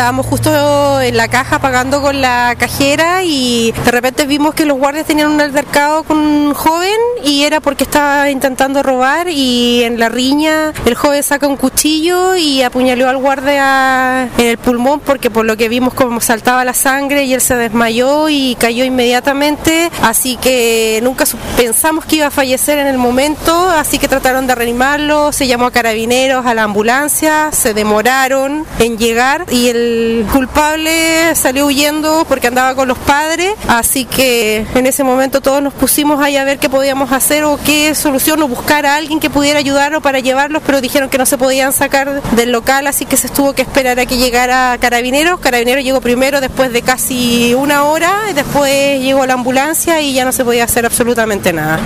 estábamos justo en la caja pagando con la cajera y de repente vimos que los guardias tenían un altercado con un joven y era porque estaba intentando robar y en la riña el joven saca un cuchillo y apuñaló al guardia en el pulmón porque por lo que vimos como saltaba la sangre y él se desmayó y cayó inmediatamente, así que nunca pensamos que iba a fallecer en el momento, así que trataron de reanimarlo, se llamó a carabineros, a la ambulancia, se demoraron en llegar y el culpable salió huyendo porque andaba con los padres, así que en ese momento todos nos pusimos ahí a ver qué podíamos hacer o qué solución o buscar a alguien que pudiera ayudarlo para llevarlos, pero dijeron que no se podían sacar del local, así que se tuvo que esperar a que llegara Carabineros. Carabineros llegó primero después de casi una hora, después llegó la ambulancia y ya no se podía hacer absolutamente nada.